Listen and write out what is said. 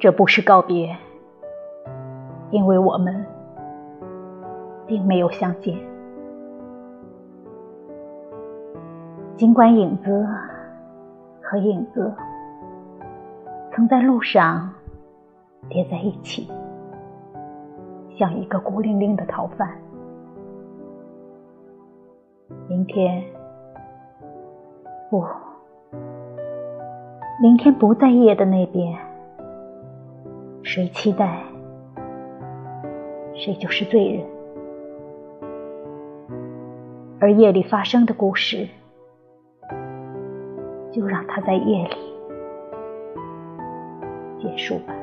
这不是告别，因为我们并没有相见。尽管影子和影子曾在路上叠在一起，像一个孤零零的逃犯。明天，不，明天不在夜的那边。谁期待，谁就是罪人。而夜里发生的故事。就让它在夜里结束吧。